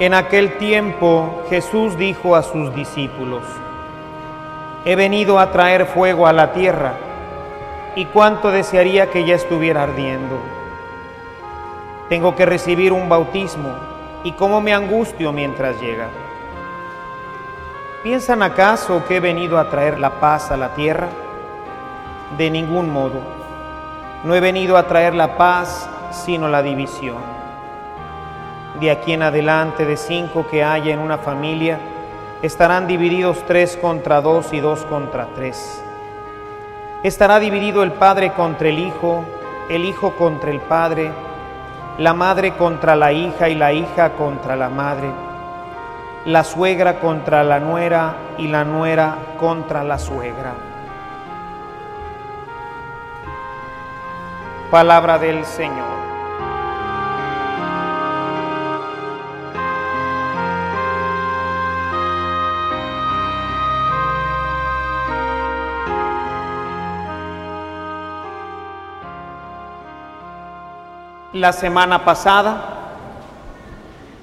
En aquel tiempo Jesús dijo a sus discípulos, he venido a traer fuego a la tierra y cuánto desearía que ya estuviera ardiendo. Tengo que recibir un bautismo y cómo me angustio mientras llega. ¿Piensan acaso que he venido a traer la paz a la tierra? De ningún modo. No he venido a traer la paz, sino la división de aquí en adelante de cinco que haya en una familia, estarán divididos tres contra dos y dos contra tres. Estará dividido el padre contra el hijo, el hijo contra el padre, la madre contra la hija y la hija contra la madre, la suegra contra la nuera y la nuera contra la suegra. Palabra del Señor. La semana pasada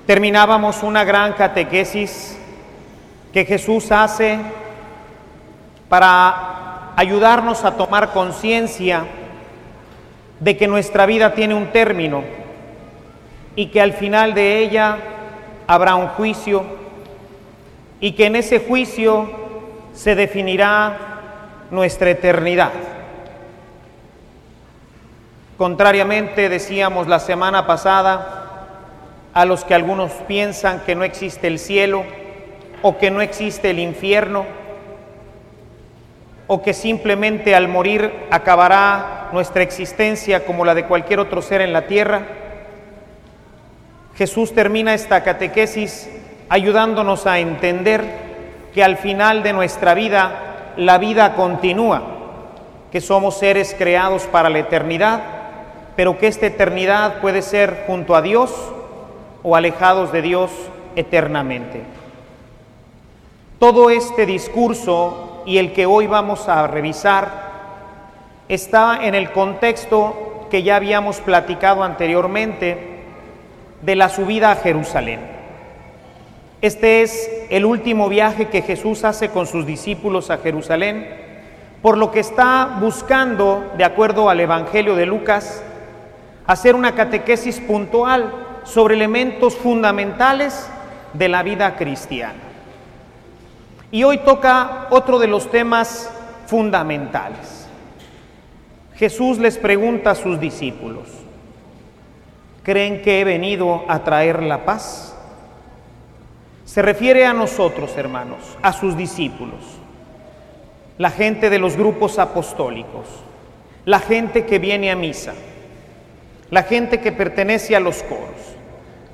terminábamos una gran catequesis que Jesús hace para ayudarnos a tomar conciencia de que nuestra vida tiene un término y que al final de ella habrá un juicio y que en ese juicio se definirá nuestra eternidad. Contrariamente, decíamos la semana pasada, a los que algunos piensan que no existe el cielo o que no existe el infierno o que simplemente al morir acabará nuestra existencia como la de cualquier otro ser en la tierra, Jesús termina esta catequesis ayudándonos a entender que al final de nuestra vida la vida continúa, que somos seres creados para la eternidad pero que esta eternidad puede ser junto a Dios o alejados de Dios eternamente. Todo este discurso y el que hoy vamos a revisar está en el contexto que ya habíamos platicado anteriormente de la subida a Jerusalén. Este es el último viaje que Jesús hace con sus discípulos a Jerusalén, por lo que está buscando, de acuerdo al Evangelio de Lucas, hacer una catequesis puntual sobre elementos fundamentales de la vida cristiana. Y hoy toca otro de los temas fundamentales. Jesús les pregunta a sus discípulos, ¿creen que he venido a traer la paz? Se refiere a nosotros, hermanos, a sus discípulos, la gente de los grupos apostólicos, la gente que viene a misa la gente que pertenece a los coros,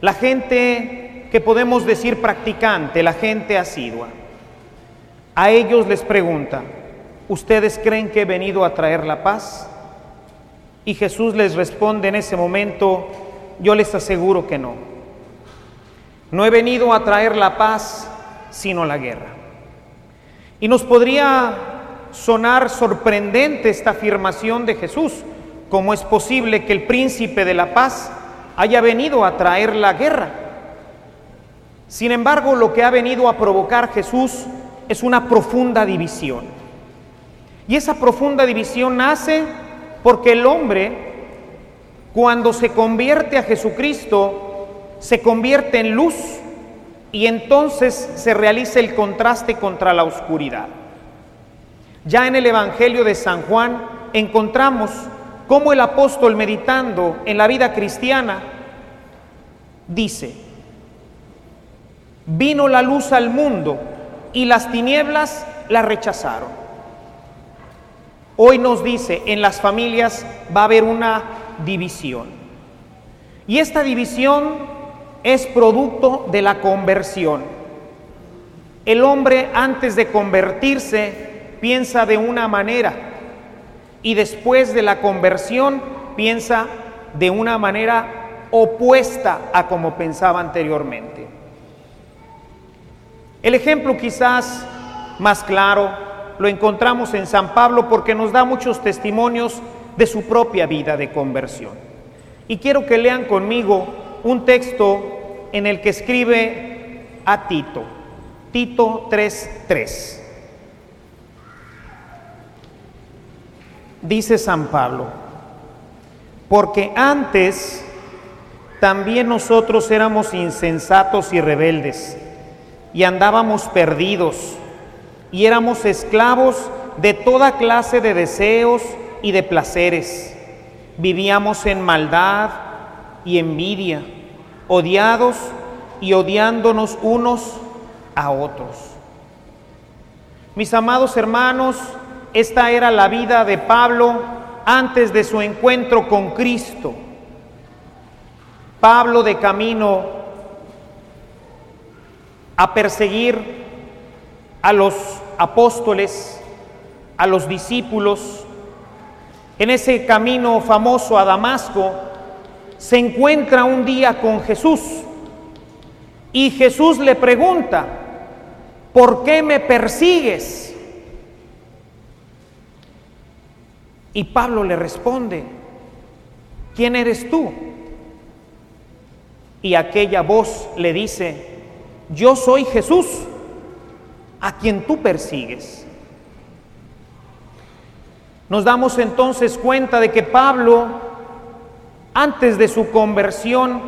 la gente que podemos decir practicante, la gente asidua. A ellos les pregunta, ¿ustedes creen que he venido a traer la paz? Y Jesús les responde en ese momento, yo les aseguro que no. No he venido a traer la paz, sino la guerra. Y nos podría sonar sorprendente esta afirmación de Jesús, ¿Cómo es posible que el príncipe de la paz haya venido a traer la guerra? Sin embargo, lo que ha venido a provocar Jesús es una profunda división. Y esa profunda división nace porque el hombre, cuando se convierte a Jesucristo, se convierte en luz y entonces se realiza el contraste contra la oscuridad. Ya en el Evangelio de San Juan encontramos cómo el apóstol meditando en la vida cristiana dice, vino la luz al mundo y las tinieblas la rechazaron. Hoy nos dice, en las familias va a haber una división. Y esta división es producto de la conversión. El hombre antes de convertirse piensa de una manera y después de la conversión piensa de una manera opuesta a como pensaba anteriormente. El ejemplo quizás más claro lo encontramos en San Pablo porque nos da muchos testimonios de su propia vida de conversión. Y quiero que lean conmigo un texto en el que escribe a Tito, Tito 3:3. Dice San Pablo, porque antes también nosotros éramos insensatos y rebeldes y andábamos perdidos y éramos esclavos de toda clase de deseos y de placeres. Vivíamos en maldad y envidia, odiados y odiándonos unos a otros. Mis amados hermanos, esta era la vida de Pablo antes de su encuentro con Cristo. Pablo de camino a perseguir a los apóstoles, a los discípulos, en ese camino famoso a Damasco, se encuentra un día con Jesús y Jesús le pregunta, ¿por qué me persigues? Y Pablo le responde, ¿quién eres tú? Y aquella voz le dice, yo soy Jesús, a quien tú persigues. Nos damos entonces cuenta de que Pablo, antes de su conversión,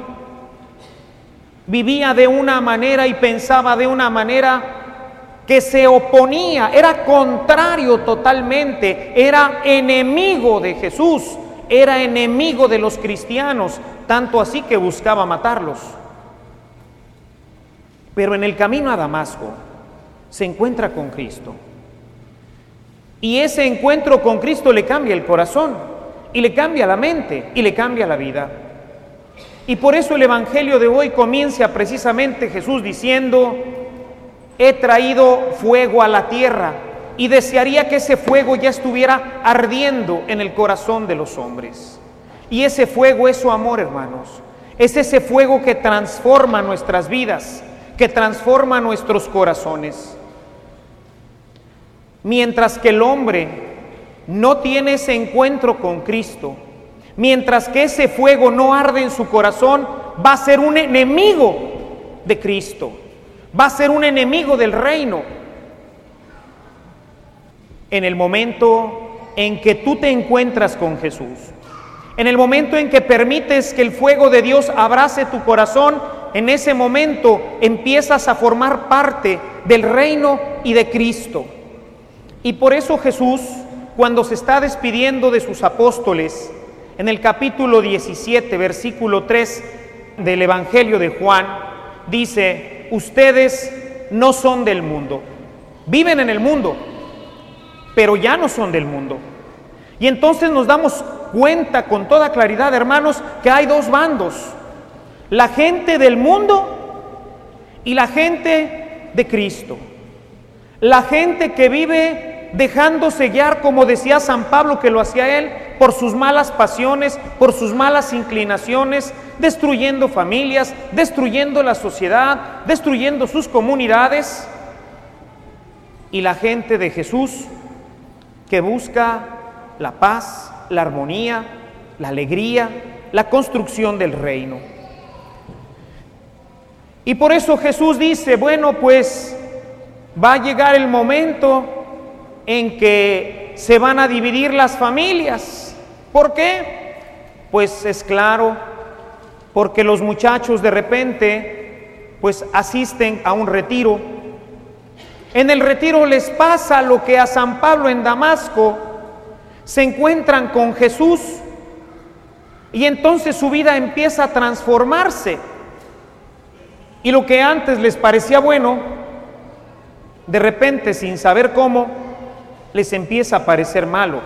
vivía de una manera y pensaba de una manera que se oponía, era contrario totalmente, era enemigo de Jesús, era enemigo de los cristianos, tanto así que buscaba matarlos. Pero en el camino a Damasco se encuentra con Cristo. Y ese encuentro con Cristo le cambia el corazón, y le cambia la mente, y le cambia la vida. Y por eso el Evangelio de hoy comienza precisamente Jesús diciendo, he traído fuego a la tierra y desearía que ese fuego ya estuviera ardiendo en el corazón de los hombres. Y ese fuego es su amor, hermanos. Es ese fuego que transforma nuestras vidas, que transforma nuestros corazones. Mientras que el hombre no tiene ese encuentro con Cristo, mientras que ese fuego no arde en su corazón, va a ser un enemigo de Cristo, va a ser un enemigo del reino. En el momento en que tú te encuentras con Jesús, en el momento en que permites que el fuego de Dios abrace tu corazón, en ese momento empiezas a formar parte del reino y de Cristo. Y por eso Jesús, cuando se está despidiendo de sus apóstoles, en el capítulo 17, versículo 3 del Evangelio de Juan, dice, ustedes no son del mundo, viven en el mundo, pero ya no son del mundo. Y entonces nos damos cuenta con toda claridad, hermanos, que hay dos bandos la gente del mundo y la gente de Cristo. La gente que vive dejándose guiar, como decía San Pablo que lo hacía él, por sus malas pasiones, por sus malas inclinaciones, destruyendo familias, destruyendo la sociedad, destruyendo sus comunidades. Y la gente de Jesús que busca la paz, la armonía, la alegría, la construcción del reino. Y por eso Jesús dice, bueno, pues va a llegar el momento en que se van a dividir las familias. ¿Por qué? Pues es claro, porque los muchachos de repente pues asisten a un retiro. En el retiro les pasa lo que a San Pablo en Damasco, se encuentran con Jesús y entonces su vida empieza a transformarse Y lo que antes les parecía bueno, de repente, sin saber cómo, les empieza a parecer malo.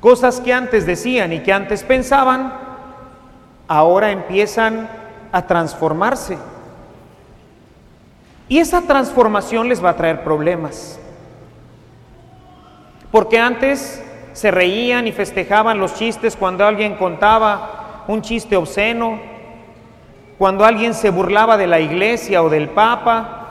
Cosas que antes decían y que antes pensaban, ahora empiezan a transformarse. Y esa transformación les va a traer problemas. Porque antes se reían y festejaban los chistes cuando alguien contaba un chiste obsceno, cuando alguien se burlaba de la iglesia o del papa.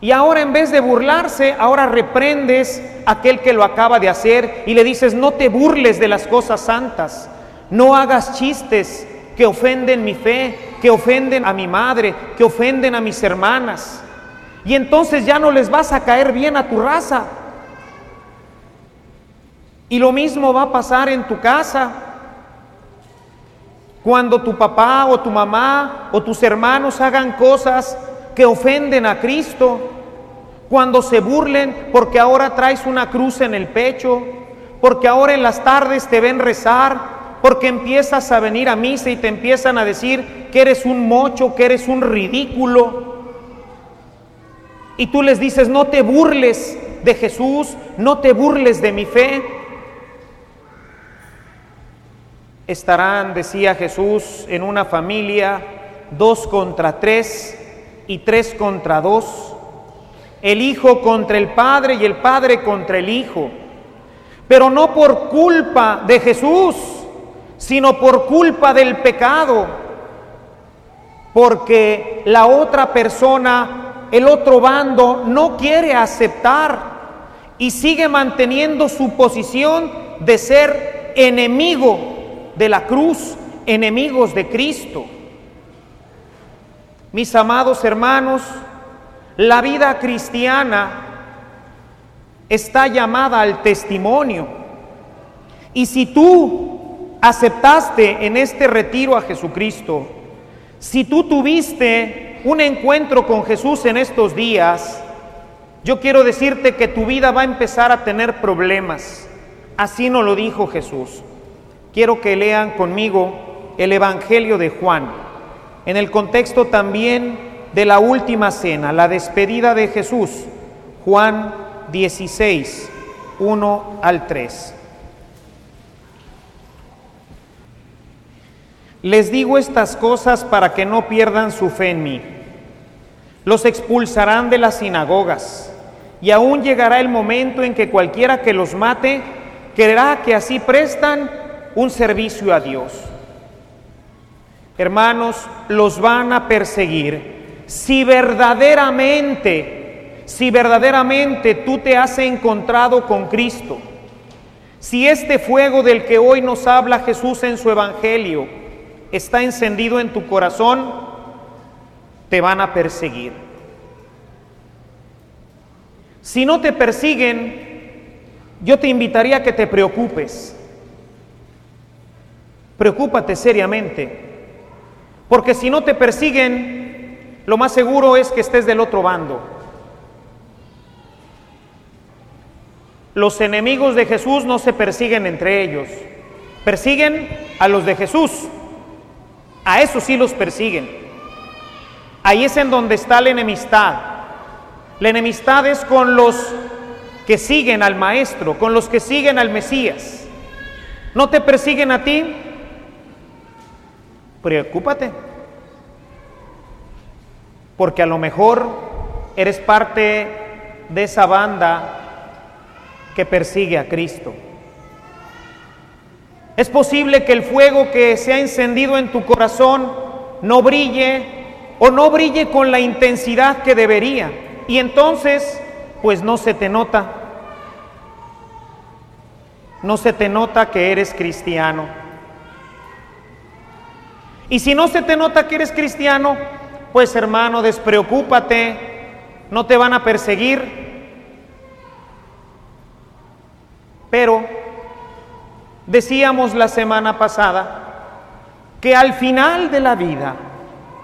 Y ahora en vez de burlarse, ahora reprendes a aquel que lo acaba de hacer y le dices, no te burles de las cosas santas, no hagas chistes que ofenden mi fe, que ofenden a mi madre, que ofenden a mis hermanas. Y entonces ya no les vas a caer bien a tu raza. Y lo mismo va a pasar en tu casa. Cuando tu papá o tu mamá o tus hermanos hagan cosas que ofenden a Cristo, cuando se burlen porque ahora traes una cruz en el pecho, porque ahora en las tardes te ven rezar, porque empiezas a venir a misa y te empiezan a decir que eres un mocho, que eres un ridículo, y tú les dices, no te burles de Jesús, no te burles de mi fe. Estarán, decía Jesús, en una familia dos contra tres y tres contra dos, el hijo contra el padre y el padre contra el hijo, pero no por culpa de Jesús, sino por culpa del pecado, porque la otra persona el otro bando no quiere aceptar y sigue manteniendo su posición de ser enemigo de la cruz, enemigos de Cristo. Mis amados hermanos, la vida cristiana está llamada al testimonio. Y si tú aceptaste en este retiro a Jesucristo, si tú tuviste un encuentro con Jesús en estos días, yo quiero decirte que tu vida va a empezar a tener problemas. Así nos lo dijo Jesús. Quiero que lean conmigo el Evangelio de Juan, en el contexto también de la última cena, la despedida de Jesús, Juan 16, 1 al 3. Les digo estas cosas para que no pierdan su fe en mí. Los expulsarán de las sinagogas y aún llegará el momento en que cualquiera que los mate creerá que así prestan un servicio a Dios. Hermanos, los van a perseguir si verdaderamente, si verdaderamente tú te has encontrado con Cristo. Si este fuego del que hoy nos habla Jesús en su Evangelio está encendido en tu corazón, te van a perseguir. Si no te persiguen, yo te invitaría a que te preocupes. Preocúpate seriamente, porque si no te persiguen, lo más seguro es que estés del otro bando. Los enemigos de Jesús no se persiguen entre ellos, persiguen a los de Jesús. A esos sí los persiguen. Ahí es en donde está la enemistad. La enemistad es con los que siguen al Maestro, con los que siguen al Mesías. ¿No te persiguen a ti? Preocúpate. Porque a lo mejor eres parte de esa banda que persigue a Cristo. Es posible que el fuego que se ha encendido en tu corazón no brille o no brille con la intensidad que debería. Y entonces, pues no se te nota. No se te nota que eres cristiano. Y si no se te nota que eres cristiano, pues hermano, despreocúpate, no te van a perseguir. Pero Decíamos la semana pasada que al final de la vida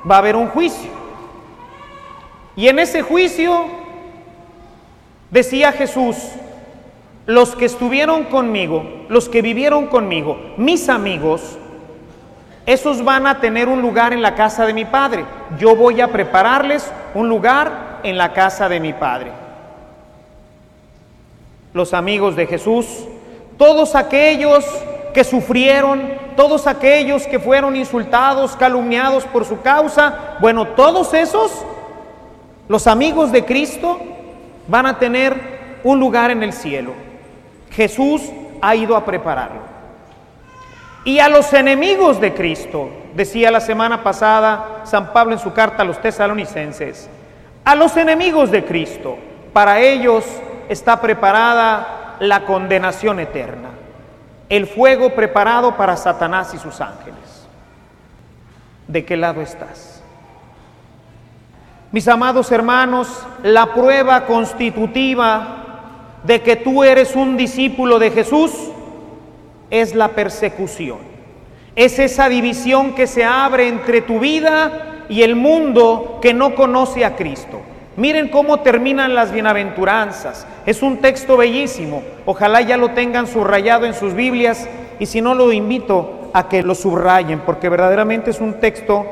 va a haber un juicio. Y en ese juicio, decía Jesús, los que estuvieron conmigo, los que vivieron conmigo, mis amigos, Esos van a tener un lugar en la casa de mi Padre. Yo voy a prepararles un lugar en la casa de mi Padre. Los amigos de Jesús, todos aquellos que sufrieron, todos aquellos que fueron insultados, calumniados por su causa, bueno, todos esos, los amigos de Cristo, van a tener un lugar en el cielo. Jesús ha ido a prepararlo. Y a los enemigos de Cristo, decía la semana pasada San Pablo en su carta a los tesalonicenses, a los enemigos de Cristo, para ellos está preparada la condenación eterna, el fuego preparado para Satanás y sus ángeles. ¿De qué lado estás? Mis amados hermanos, la prueba constitutiva de que tú eres un discípulo de Jesús es la persecución. Es esa división que se abre entre tu vida y el mundo que no conoce a Cristo. Miren cómo terminan las bienaventuranzas. Es un texto bellísimo. Ojalá ya lo tengan subrayado en sus Biblias y si no lo invito a que lo subrayen porque verdaderamente es un texto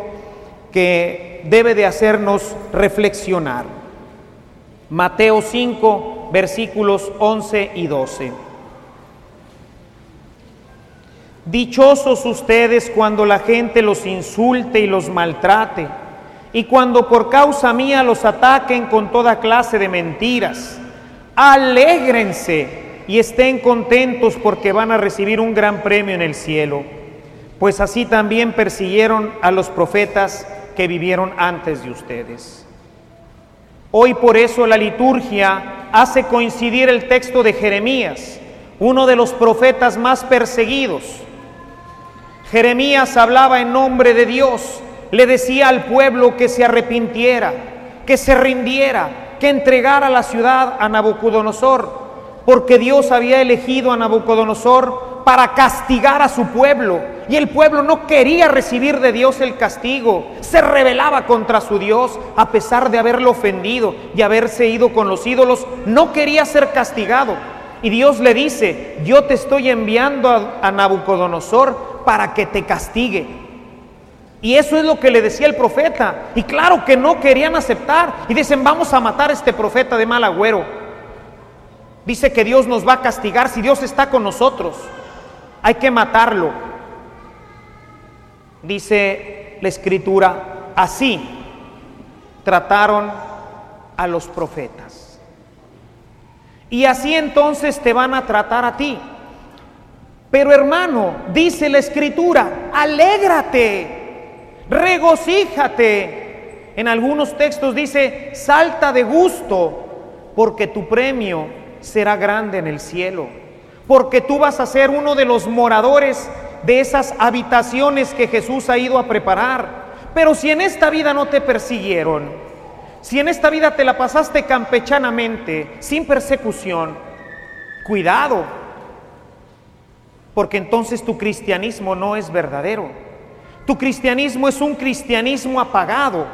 que debe de hacernos reflexionar. Mateo 5, versículos 11 y 12. Dichosos ustedes cuando la gente los insulte y los maltrate, y cuando por causa mía los ataquen con toda clase de mentiras. Alégrense y estén contentos porque van a recibir un gran premio en el cielo, pues así también persiguieron a los profetas que vivieron antes de ustedes. Hoy por eso la liturgia hace coincidir el texto de Jeremías, uno de los profetas más perseguidos, Jeremías hablaba en nombre de Dios, le decía al pueblo que se arrepintiera, que se rindiera, que entregara la ciudad a Nabucodonosor, porque Dios había elegido a Nabucodonosor para castigar a su pueblo. Y el pueblo no quería recibir de Dios el castigo, se rebelaba contra su Dios a pesar de haberlo ofendido y haberse ido con los ídolos, no quería ser castigado. Y Dios le dice, yo te estoy enviando a, Nabucodonosor para que te castigue. Y eso es lo que le decía el profeta. Y claro que no querían aceptar. Y dicen, vamos a matar a este profeta de mal agüero. Dice que Dios nos va a castigar si Dios está con nosotros. Hay que matarlo. Dice la escritura, así trataron a los profetas. Y así entonces te van a tratar a ti. Pero hermano, dice la escritura, alégrate, regocíjate. En algunos textos dice, salta de gusto, porque tu premio será grande en el cielo, porque tú vas a ser uno de los moradores de esas habitaciones que Jesús ha ido a preparar. Pero si en esta vida no te persiguieron, si en esta vida te la pasaste campechanamente, sin persecución, cuidado, porque entonces tu cristianismo no es verdadero. Tu cristianismo es un cristianismo apagado,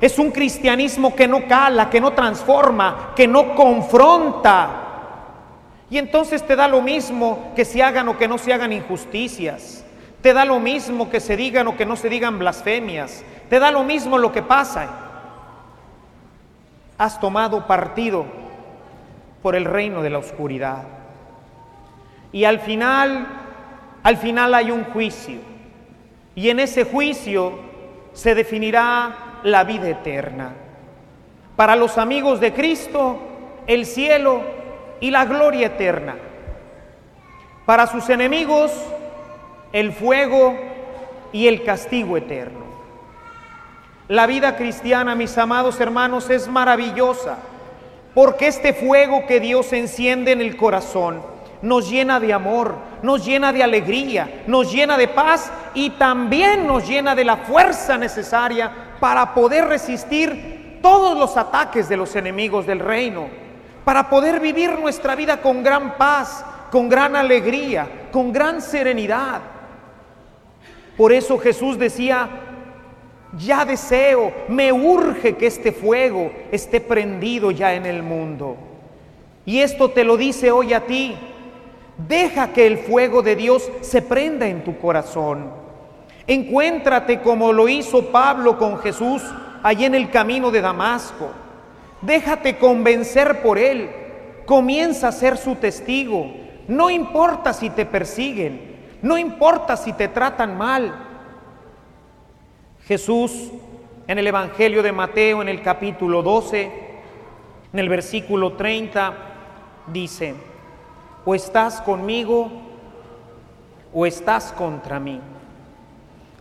es un cristianismo que no cala, que no transforma, que no confronta. Y entonces te da lo mismo que se hagan o que no se hagan injusticias. Te da lo mismo que se digan o que no se digan blasfemias. Te da lo mismo lo que pasa. Has tomado partido por el reino de la oscuridad. Y al final al final hay un juicio y en ese juicio se definirá la vida eterna. Para los amigos de Cristo, el cielo y la gloria eterna. Para sus enemigos, el fuego y el castigo eterno. La vida cristiana, mis amados hermanos, es maravillosa porque este fuego que Dios enciende en el corazón, nos llena de amor, nos llena de alegría, nos llena de paz y también nos llena de la fuerza necesaria para poder resistir todos los ataques de los enemigos del reino, para poder vivir nuestra vida con gran paz, con gran alegría, con gran serenidad. Por eso Jesús decía, ya deseo, me urge que este fuego esté prendido ya en el mundo. Y esto te lo dice hoy a ti, Deja que el fuego de Dios se prenda en tu corazón. Encuéntrate como lo hizo Pablo con Jesús allí en el camino de Damasco. Déjate convencer por él. Comienza a ser su testigo. No importa si te persiguen, no importa si te tratan mal. Jesús en el Evangelio de Mateo en el capítulo 12, en el versículo 30, dice, o estás conmigo o estás contra mí.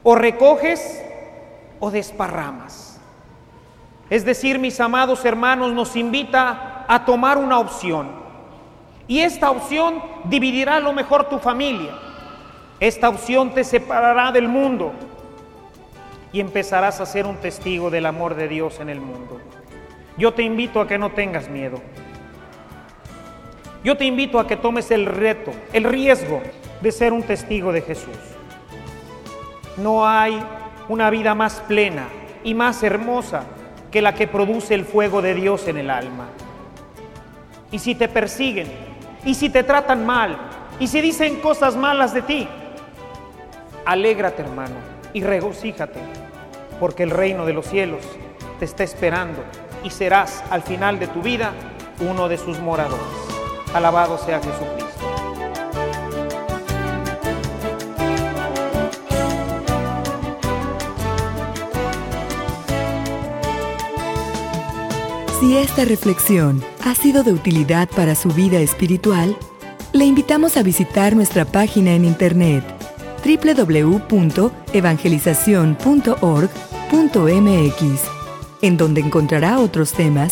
O recoges o desparramas. Es decir, mis amados hermanos, nos invita a tomar una opción. Y esta opción dividirá a lo mejor tu familia. Esta opción te separará del mundo y empezarás a ser un testigo del amor de Dios en el mundo. Yo te invito a que no tengas miedo. Yo te invito a que tomes el reto, el riesgo de ser un testigo de Jesús. No hay una vida más plena y más hermosa que la que produce el fuego de Dios en el alma. Y si te persiguen, y si te tratan mal, y si dicen cosas malas de ti, alégrate hermano y regocíjate, porque el reino de los cielos te está esperando y serás al final de tu vida uno de sus moradores. Alabado sea Jesucristo. Si esta reflexión ha sido de utilidad para su vida espiritual, le invitamos a visitar nuestra página en internet www.evangelizacion.org.mx, en donde encontrará otros temas